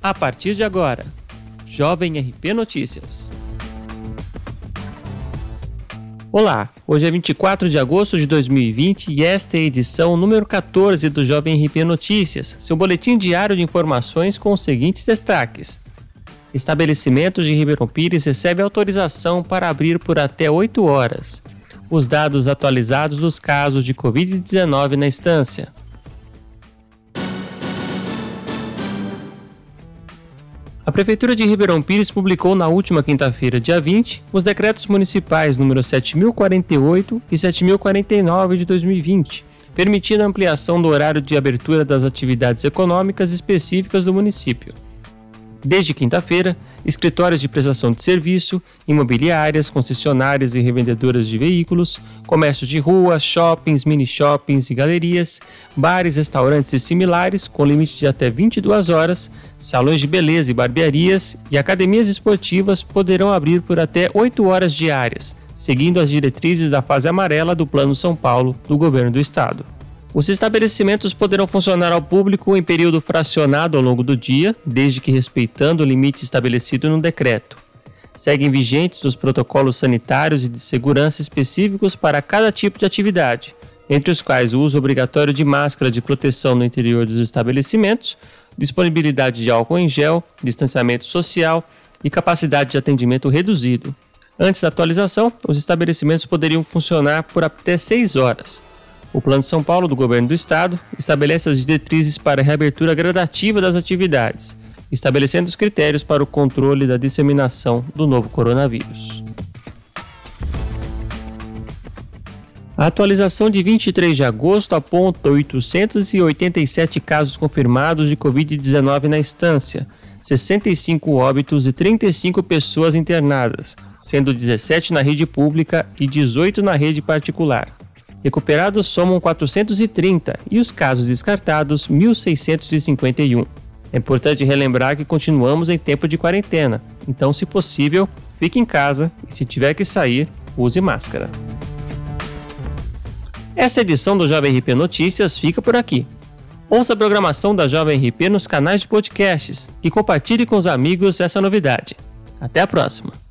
A partir de agora, Jovem RP Notícias. Olá, hoje é 24 de agosto de 2020 e esta é a edição número 14 do Jovem RP Notícias, seu boletim diário de informações com os seguintes destaques. Estabelecimentos de Ribeirão Pires recebe autorização para abrir por até 8 horas. Os dados atualizados dos casos de Covid-19 na estância. Prefeitura de Ribeirão Pires publicou na última quinta-feira, dia 20, os decretos municipais número 7048 e 7049 de 2020, permitindo a ampliação do horário de abertura das atividades econômicas específicas do município. Desde quinta-feira, escritórios de prestação de serviço, imobiliárias, concessionárias e revendedoras de veículos, comércios de rua, shoppings, mini shoppings e galerias, bares, restaurantes e similares, com limite de até 22 horas, salões de beleza e barbearias e academias esportivas poderão abrir por até 8 horas diárias, seguindo as diretrizes da fase amarela do Plano São Paulo do governo do estado. Os estabelecimentos poderão funcionar ao público em período fracionado ao longo do dia, desde que respeitando o limite estabelecido no decreto. Seguem vigentes os protocolos sanitários e de segurança específicos para cada tipo de atividade, entre os quais o uso obrigatório de máscara de proteção no interior dos estabelecimentos, disponibilidade de álcool em gel, distanciamento social e capacidade de atendimento reduzido. Antes da atualização, os estabelecimentos poderiam funcionar por até 6 horas, o Plano São Paulo do Governo do Estado estabelece as diretrizes para a reabertura gradativa das atividades, estabelecendo os critérios para o controle da disseminação do novo coronavírus. A atualização de 23 de agosto aponta 887 casos confirmados de Covid-19 na instância, 65 óbitos e 35 pessoas internadas, sendo 17 na rede pública e 18 na rede particular. Recuperados somam 430 e os casos descartados 1.651. É importante relembrar que continuamos em tempo de quarentena, então, se possível, fique em casa e, se tiver que sair, use máscara. Essa edição do Jovem RP Notícias fica por aqui. Ouça a programação da Jovem RP nos canais de podcasts e compartilhe com os amigos essa novidade. Até a próxima!